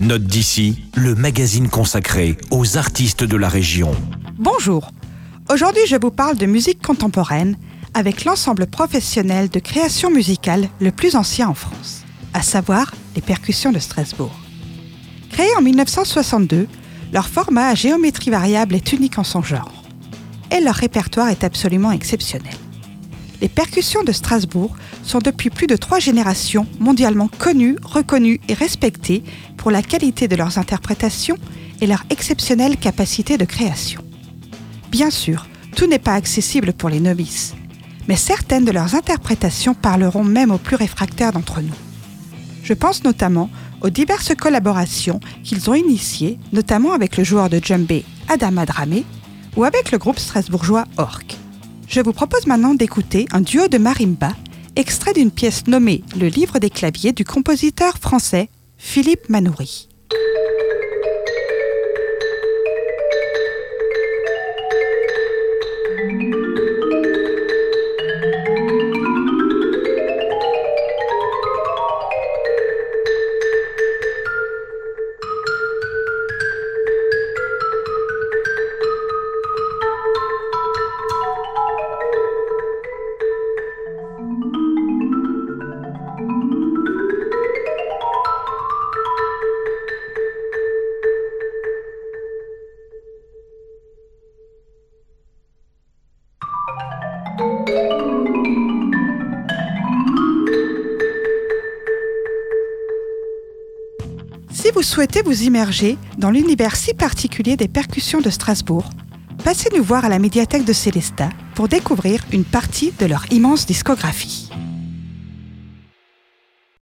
Note d'ici, le magazine consacré aux artistes de la région. Bonjour. Aujourd'hui, je vous parle de musique contemporaine avec l'ensemble professionnel de création musicale le plus ancien en France, à savoir les percussions de Strasbourg. Créés en 1962, leur format à géométrie variable est unique en son genre. Et leur répertoire est absolument exceptionnel. Les percussions de Strasbourg sont depuis plus de trois générations mondialement connues, reconnues et respectées pour la qualité de leurs interprétations et leur exceptionnelle capacité de création. Bien sûr, tout n'est pas accessible pour les novices, mais certaines de leurs interprétations parleront même aux plus réfractaires d'entre nous. Je pense notamment aux diverses collaborations qu'ils ont initiées, notamment avec le joueur de djembé Adam Adramé ou avec le groupe strasbourgeois Orc. Je vous propose maintenant d'écouter un duo de marimba, extrait d'une pièce nommée Le livre des claviers du compositeur français Philippe Manoury. Si vous souhaitez vous immerger dans l'univers si particulier des percussions de Strasbourg, passez nous voir à la médiathèque de Célestat pour découvrir une partie de leur immense discographie.